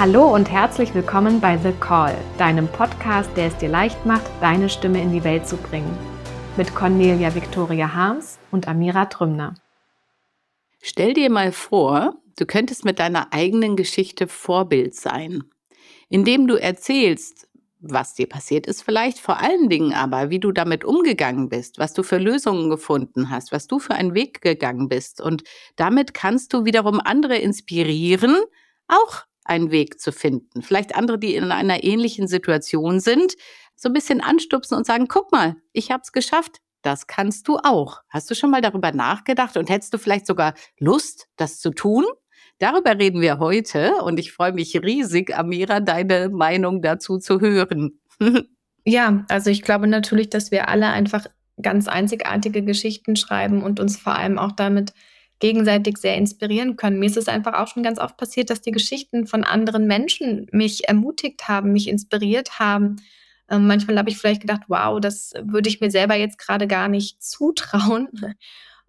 Hallo und herzlich willkommen bei The Call, deinem Podcast, der es dir leicht macht, deine Stimme in die Welt zu bringen. Mit Cornelia Victoria Harms und Amira Trümner. Stell dir mal vor, du könntest mit deiner eigenen Geschichte Vorbild sein, indem du erzählst, was dir passiert ist vielleicht, vor allen Dingen aber, wie du damit umgegangen bist, was du für Lösungen gefunden hast, was du für einen Weg gegangen bist. Und damit kannst du wiederum andere inspirieren, auch einen Weg zu finden. Vielleicht andere, die in einer ähnlichen Situation sind, so ein bisschen anstupsen und sagen, guck mal, ich habe es geschafft. Das kannst du auch. Hast du schon mal darüber nachgedacht und hättest du vielleicht sogar Lust, das zu tun? Darüber reden wir heute und ich freue mich riesig, Amira, deine Meinung dazu zu hören. ja, also ich glaube natürlich, dass wir alle einfach ganz einzigartige Geschichten schreiben und uns vor allem auch damit gegenseitig sehr inspirieren können. Mir ist es einfach auch schon ganz oft passiert, dass die Geschichten von anderen Menschen mich ermutigt haben, mich inspiriert haben. Ähm, manchmal habe ich vielleicht gedacht, wow, das würde ich mir selber jetzt gerade gar nicht zutrauen.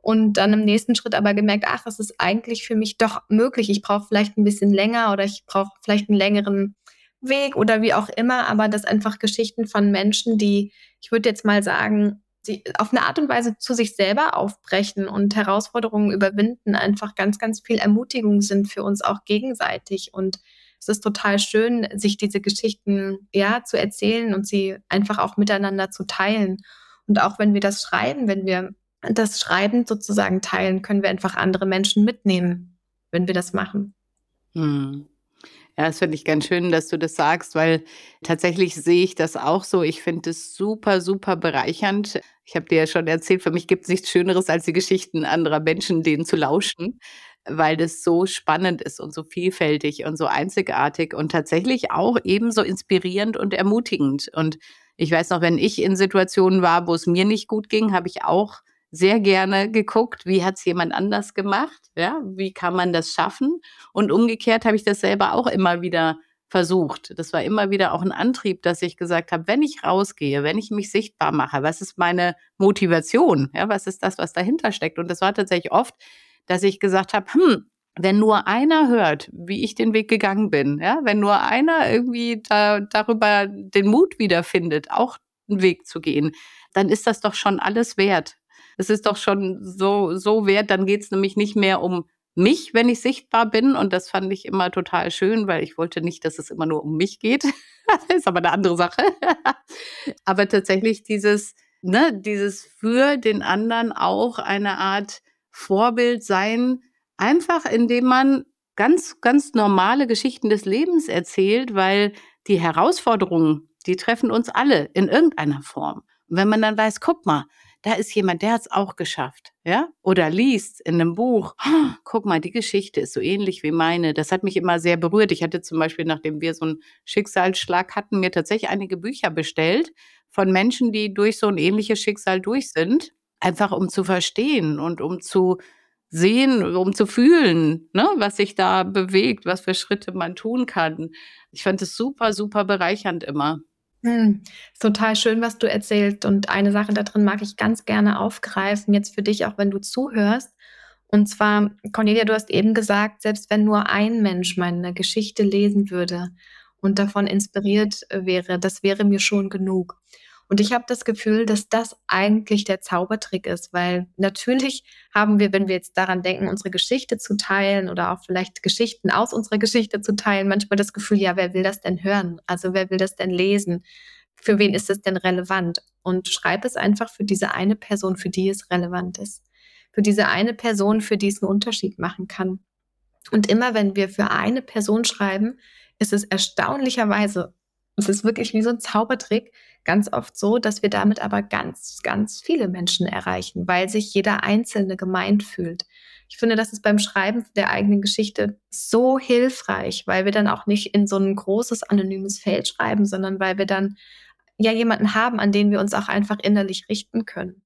Und dann im nächsten Schritt aber gemerkt, ach, es ist eigentlich für mich doch möglich. Ich brauche vielleicht ein bisschen länger oder ich brauche vielleicht einen längeren Weg oder wie auch immer, aber das einfach Geschichten von Menschen, die, ich würde jetzt mal sagen, sie auf eine Art und Weise zu sich selber aufbrechen und Herausforderungen überwinden, einfach ganz, ganz viel Ermutigung sind für uns auch gegenseitig. Und es ist total schön, sich diese Geschichten ja zu erzählen und sie einfach auch miteinander zu teilen. Und auch wenn wir das schreiben, wenn wir das Schreiben sozusagen teilen, können wir einfach andere Menschen mitnehmen, wenn wir das machen. Hm. Ja, das finde ich ganz schön, dass du das sagst, weil tatsächlich sehe ich das auch so. Ich finde es super, super bereichernd. Ich habe dir ja schon erzählt, für mich gibt es nichts Schöneres, als die Geschichten anderer Menschen, denen zu lauschen, weil das so spannend ist und so vielfältig und so einzigartig und tatsächlich auch ebenso inspirierend und ermutigend. Und ich weiß noch, wenn ich in Situationen war, wo es mir nicht gut ging, habe ich auch sehr gerne geguckt, wie hat es jemand anders gemacht, ja, wie kann man das schaffen? Und umgekehrt habe ich das selber auch immer wieder versucht. Das war immer wieder auch ein Antrieb, dass ich gesagt habe, wenn ich rausgehe, wenn ich mich sichtbar mache, was ist meine Motivation? Ja, was ist das, was dahinter steckt? Und das war tatsächlich oft, dass ich gesagt habe, hm, wenn nur einer hört, wie ich den Weg gegangen bin, ja, wenn nur einer irgendwie da, darüber den Mut wiederfindet, auch einen Weg zu gehen, dann ist das doch schon alles wert es ist doch schon so, so wert. Dann geht es nämlich nicht mehr um mich, wenn ich sichtbar bin. Und das fand ich immer total schön, weil ich wollte nicht, dass es immer nur um mich geht. das ist aber eine andere Sache. aber tatsächlich dieses, ne, dieses für den anderen auch eine Art Vorbild sein, einfach indem man ganz, ganz normale Geschichten des Lebens erzählt, weil die Herausforderungen, die treffen uns alle in irgendeiner Form. Und wenn man dann weiß, guck mal, da ist jemand, der hat es auch geschafft, ja? Oder liest in einem Buch, oh, guck mal, die Geschichte ist so ähnlich wie meine. Das hat mich immer sehr berührt. Ich hatte zum Beispiel, nachdem wir so einen Schicksalsschlag hatten, mir tatsächlich einige Bücher bestellt von Menschen, die durch so ein ähnliches Schicksal durch sind, einfach um zu verstehen und um zu sehen, um zu fühlen, ne, was sich da bewegt, was für Schritte man tun kann. Ich fand es super, super bereichernd immer. Hm, total schön, was du erzählst. Und eine Sache da drin mag ich ganz gerne aufgreifen, jetzt für dich, auch wenn du zuhörst. Und zwar, Cornelia, du hast eben gesagt, selbst wenn nur ein Mensch meine Geschichte lesen würde und davon inspiriert wäre, das wäre mir schon genug. Und ich habe das Gefühl, dass das eigentlich der Zaubertrick ist, weil natürlich haben wir, wenn wir jetzt daran denken, unsere Geschichte zu teilen oder auch vielleicht Geschichten aus unserer Geschichte zu teilen, manchmal das Gefühl, ja, wer will das denn hören? Also wer will das denn lesen? Für wen ist es denn relevant? Und schreib es einfach für diese eine Person, für die es relevant ist. Für diese eine Person, für die es einen Unterschied machen kann. Und immer wenn wir für eine Person schreiben, ist es erstaunlicherweise, es ist wirklich wie so ein Zaubertrick, ganz oft so, dass wir damit aber ganz, ganz viele Menschen erreichen, weil sich jeder Einzelne gemeint fühlt. Ich finde, das ist beim Schreiben der eigenen Geschichte so hilfreich, weil wir dann auch nicht in so ein großes anonymes Feld schreiben, sondern weil wir dann ja jemanden haben, an den wir uns auch einfach innerlich richten können.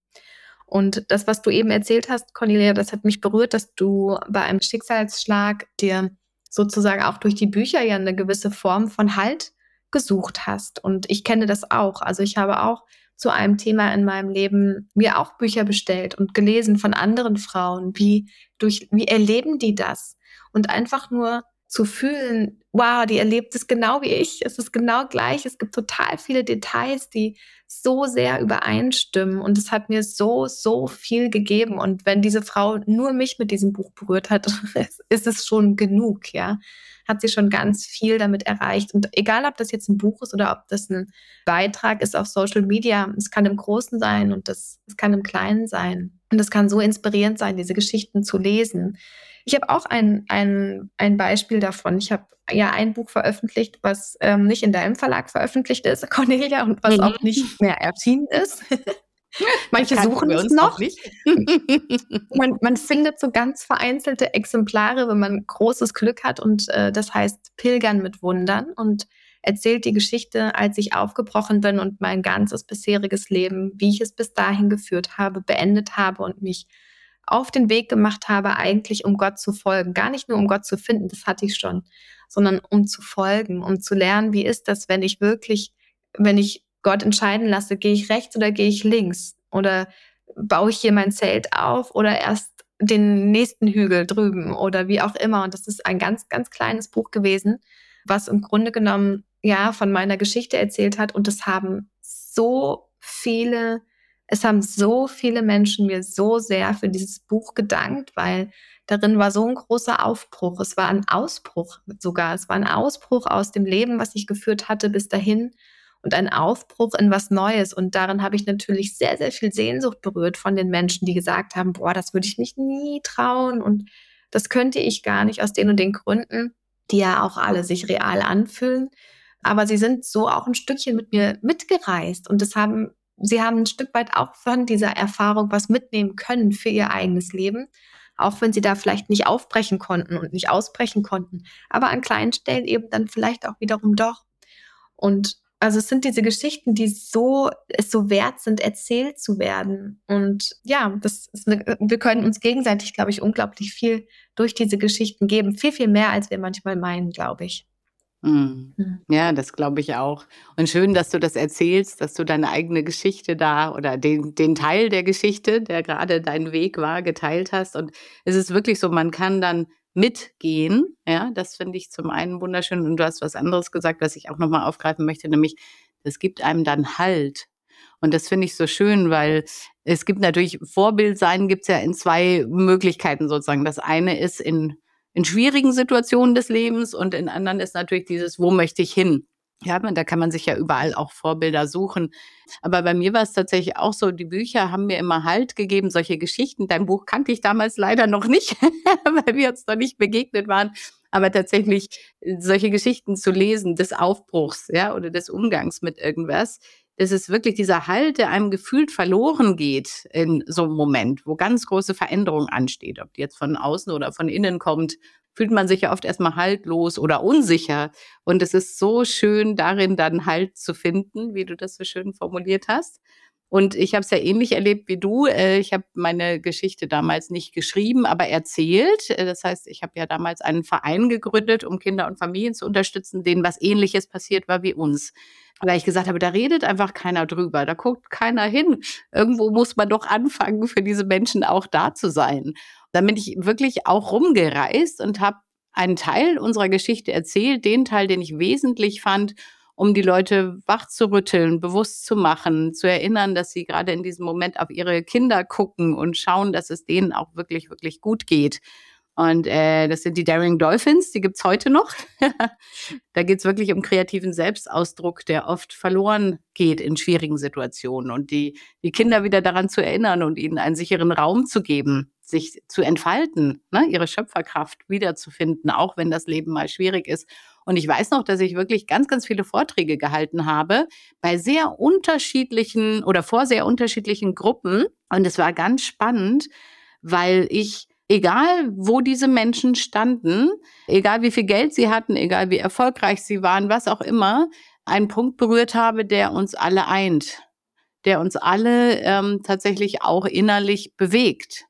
Und das, was du eben erzählt hast, Cornelia, das hat mich berührt, dass du bei einem Schicksalsschlag dir sozusagen auch durch die Bücher ja eine gewisse Form von Halt gesucht hast. Und ich kenne das auch. Also ich habe auch zu einem Thema in meinem Leben mir auch Bücher bestellt und gelesen von anderen Frauen. Wie, durch, wie erleben die das? Und einfach nur zu fühlen, wow, die erlebt es genau wie ich. Es ist genau gleich. Es gibt total viele Details, die so sehr übereinstimmen. Und es hat mir so, so viel gegeben. Und wenn diese Frau nur mich mit diesem Buch berührt hat, ist es schon genug, ja. Hat sie schon ganz viel damit erreicht. Und egal, ob das jetzt ein Buch ist oder ob das ein Beitrag ist auf Social Media, es kann im Großen sein und das, es kann im Kleinen sein. Und es kann so inspirierend sein, diese Geschichten zu lesen. Ich habe auch ein, ein, ein Beispiel davon. Ich habe ja ein Buch veröffentlicht, was ähm, nicht in deinem Verlag veröffentlicht ist, Cornelia, und was mhm. auch nicht mehr erschienen ist. Manche suchen es noch. man, man, findet so ganz vereinzelte Exemplare, wenn man großes Glück hat. Und äh, das heißt Pilgern mit Wundern und erzählt die Geschichte, als ich aufgebrochen bin und mein ganzes bisheriges Leben, wie ich es bis dahin geführt habe, beendet habe und mich auf den Weg gemacht habe, eigentlich um Gott zu folgen. Gar nicht nur um Gott zu finden, das hatte ich schon, sondern um zu folgen, um zu lernen, wie ist das, wenn ich wirklich, wenn ich Gott entscheiden lasse, gehe ich rechts oder gehe ich links? Oder baue ich hier mein Zelt auf oder erst den nächsten Hügel drüben oder wie auch immer. Und das ist ein ganz, ganz kleines Buch gewesen, was im Grunde genommen ja von meiner Geschichte erzählt hat. Und es haben so viele es haben so viele Menschen mir so sehr für dieses Buch gedankt, weil darin war so ein großer Aufbruch. Es war ein Ausbruch sogar. Es war ein Ausbruch aus dem Leben, was ich geführt hatte bis dahin und ein Aufbruch in was Neues. Und darin habe ich natürlich sehr, sehr viel Sehnsucht berührt von den Menschen, die gesagt haben, boah, das würde ich mich nie trauen und das könnte ich gar nicht aus den und den Gründen, die ja auch alle sich real anfühlen. Aber sie sind so auch ein Stückchen mit mir mitgereist und das haben sie haben ein Stück weit auch von dieser Erfahrung was mitnehmen können für ihr eigenes Leben, auch wenn sie da vielleicht nicht aufbrechen konnten und nicht ausbrechen konnten, aber an kleinen Stellen eben dann vielleicht auch wiederum doch. Und also es sind diese Geschichten, die so es so wert sind, erzählt zu werden. Und ja, das ist eine, wir können uns gegenseitig, glaube ich, unglaublich viel durch diese Geschichten geben, viel viel mehr, als wir manchmal meinen, glaube ich. Mhm. Mhm. Ja, das glaube ich auch. Und schön, dass du das erzählst, dass du deine eigene Geschichte da oder den, den Teil der Geschichte, der gerade dein Weg war, geteilt hast. Und es ist wirklich so, man kann dann mitgehen. Ja, das finde ich zum einen wunderschön. Und du hast was anderes gesagt, was ich auch nochmal aufgreifen möchte, nämlich, es gibt einem dann Halt. Und das finde ich so schön, weil es gibt natürlich Vorbild sein, gibt es ja in zwei Möglichkeiten sozusagen. Das eine ist in in schwierigen Situationen des Lebens und in anderen ist natürlich dieses, wo möchte ich hin? Ja, da kann man sich ja überall auch Vorbilder suchen. Aber bei mir war es tatsächlich auch so, die Bücher haben mir immer Halt gegeben, solche Geschichten. Dein Buch kannte ich damals leider noch nicht, weil wir uns noch nicht begegnet waren. Aber tatsächlich solche Geschichten zu lesen des Aufbruchs, ja, oder des Umgangs mit irgendwas, das ist wirklich dieser Halt, der einem gefühlt verloren geht in so einem Moment, wo ganz große Veränderung ansteht. Ob die jetzt von außen oder von innen kommt, fühlt man sich ja oft erstmal haltlos oder unsicher. Und es ist so schön, darin dann Halt zu finden, wie du das so schön formuliert hast. Und ich habe es ja ähnlich erlebt wie du. Äh, ich habe meine Geschichte damals nicht geschrieben, aber erzählt. Äh, das heißt, ich habe ja damals einen Verein gegründet, um Kinder und Familien zu unterstützen, denen was Ähnliches passiert war wie uns weil ich gesagt habe, da redet einfach keiner drüber, da guckt keiner hin. Irgendwo muss man doch anfangen, für diese Menschen auch da zu sein. Dann bin ich wirklich auch rumgereist und habe einen Teil unserer Geschichte erzählt, den Teil, den ich wesentlich fand, um die Leute wach zu rütteln, bewusst zu machen, zu erinnern, dass sie gerade in diesem Moment auf ihre Kinder gucken und schauen, dass es denen auch wirklich, wirklich gut geht. Und äh, das sind die Daring Dolphins, die gibt's heute noch. da geht's wirklich um kreativen Selbstausdruck, der oft verloren geht in schwierigen Situationen. Und die, die Kinder wieder daran zu erinnern und ihnen einen sicheren Raum zu geben, sich zu entfalten, ne, ihre Schöpferkraft wiederzufinden, auch wenn das Leben mal schwierig ist. Und ich weiß noch, dass ich wirklich ganz, ganz viele Vorträge gehalten habe bei sehr unterschiedlichen oder vor sehr unterschiedlichen Gruppen. Und es war ganz spannend, weil ich egal wo diese Menschen standen, egal wie viel Geld sie hatten, egal wie erfolgreich sie waren, was auch immer, einen Punkt berührt habe, der uns alle eint, der uns alle ähm, tatsächlich auch innerlich bewegt.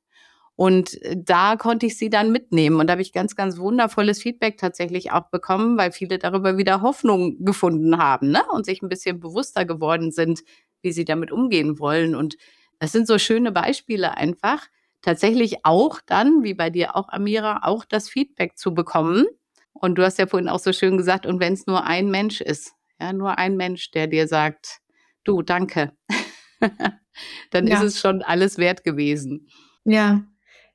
Und äh, da konnte ich sie dann mitnehmen. Und da habe ich ganz, ganz wundervolles Feedback tatsächlich auch bekommen, weil viele darüber wieder Hoffnung gefunden haben ne? und sich ein bisschen bewusster geworden sind, wie sie damit umgehen wollen. Und das sind so schöne Beispiele einfach, tatsächlich auch dann, wie bei dir auch, Amira, auch das Feedback zu bekommen, Und du hast ja vorhin auch so schön gesagt, und wenn es nur ein Mensch ist, ja, nur ein Mensch, der dir sagt, du, danke, dann ja. ist es schon alles wert gewesen. Ja,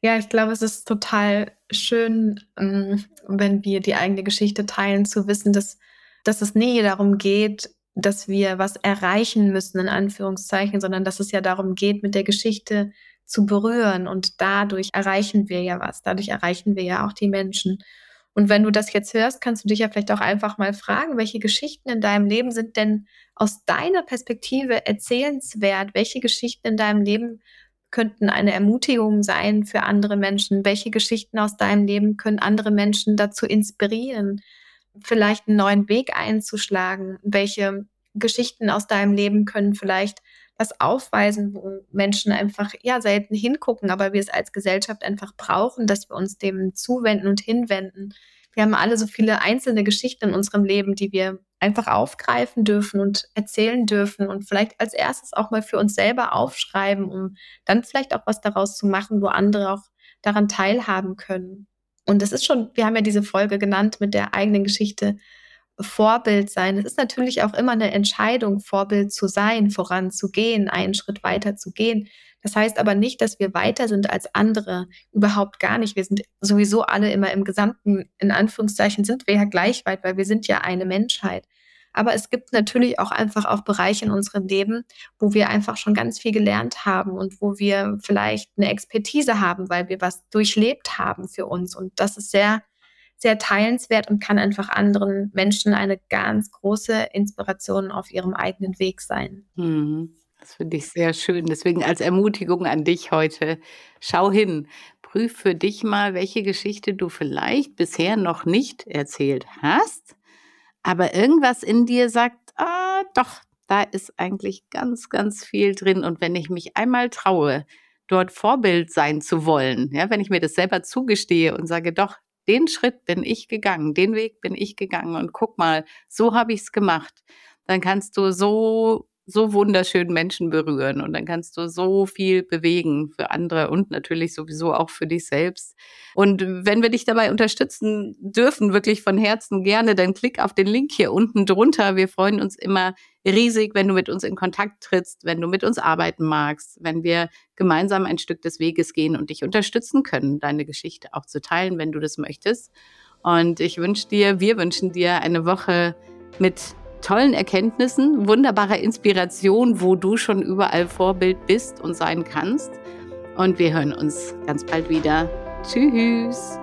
ja, ich glaube, es ist total schön, ähm, wenn wir die eigene Geschichte teilen, zu wissen, dass, dass es nie darum geht, dass wir was erreichen müssen, in Anführungszeichen, sondern dass es ja darum geht, mit der Geschichte zu berühren. Und dadurch erreichen wir ja was. Dadurch erreichen wir ja auch die Menschen. Und wenn du das jetzt hörst, kannst du dich ja vielleicht auch einfach mal fragen, welche Geschichten in deinem Leben sind denn aus deiner Perspektive erzählenswert? Welche Geschichten in deinem Leben könnten eine Ermutigung sein für andere Menschen? Welche Geschichten aus deinem Leben können andere Menschen dazu inspirieren, vielleicht einen neuen Weg einzuschlagen? Welche Geschichten aus deinem Leben können vielleicht was aufweisen, wo Menschen einfach ja selten hingucken, aber wir es als Gesellschaft einfach brauchen, dass wir uns dem zuwenden und hinwenden. Wir haben alle so viele einzelne Geschichten in unserem Leben, die wir einfach aufgreifen dürfen und erzählen dürfen und vielleicht als erstes auch mal für uns selber aufschreiben, um dann vielleicht auch was daraus zu machen, wo andere auch daran teilhaben können. Und das ist schon, wir haben ja diese Folge genannt mit der eigenen Geschichte Vorbild sein. Es ist natürlich auch immer eine Entscheidung, Vorbild zu sein, voranzugehen, einen Schritt weiter zu gehen. Das heißt aber nicht, dass wir weiter sind als andere. Überhaupt gar nicht. Wir sind sowieso alle immer im Gesamten, in Anführungszeichen, sind wir ja gleich weit, weil wir sind ja eine Menschheit. Aber es gibt natürlich auch einfach auch Bereiche in unserem Leben, wo wir einfach schon ganz viel gelernt haben und wo wir vielleicht eine Expertise haben, weil wir was durchlebt haben für uns. Und das ist sehr sehr teilenswert und kann einfach anderen Menschen eine ganz große Inspiration auf ihrem eigenen Weg sein. Mhm. Das finde ich sehr schön. Deswegen als Ermutigung an dich heute, schau hin, prüf für dich mal, welche Geschichte du vielleicht bisher noch nicht erzählt hast, aber irgendwas in dir sagt, ah, doch, da ist eigentlich ganz, ganz viel drin. Und wenn ich mich einmal traue, dort Vorbild sein zu wollen, ja, wenn ich mir das selber zugestehe und sage, doch, den Schritt bin ich gegangen, den Weg bin ich gegangen und guck mal, so habe ich es gemacht. Dann kannst du so so wunderschön Menschen berühren und dann kannst du so viel bewegen für andere und natürlich sowieso auch für dich selbst. Und wenn wir dich dabei unterstützen dürfen, wirklich von Herzen gerne, dann klick auf den Link hier unten drunter. Wir freuen uns immer riesig, wenn du mit uns in Kontakt trittst, wenn du mit uns arbeiten magst, wenn wir gemeinsam ein Stück des Weges gehen und dich unterstützen können, deine Geschichte auch zu teilen, wenn du das möchtest. Und ich wünsche dir, wir wünschen dir eine Woche mit tollen Erkenntnissen, wunderbarer Inspiration, wo du schon überall Vorbild bist und sein kannst. Und wir hören uns ganz bald wieder. Tschüss.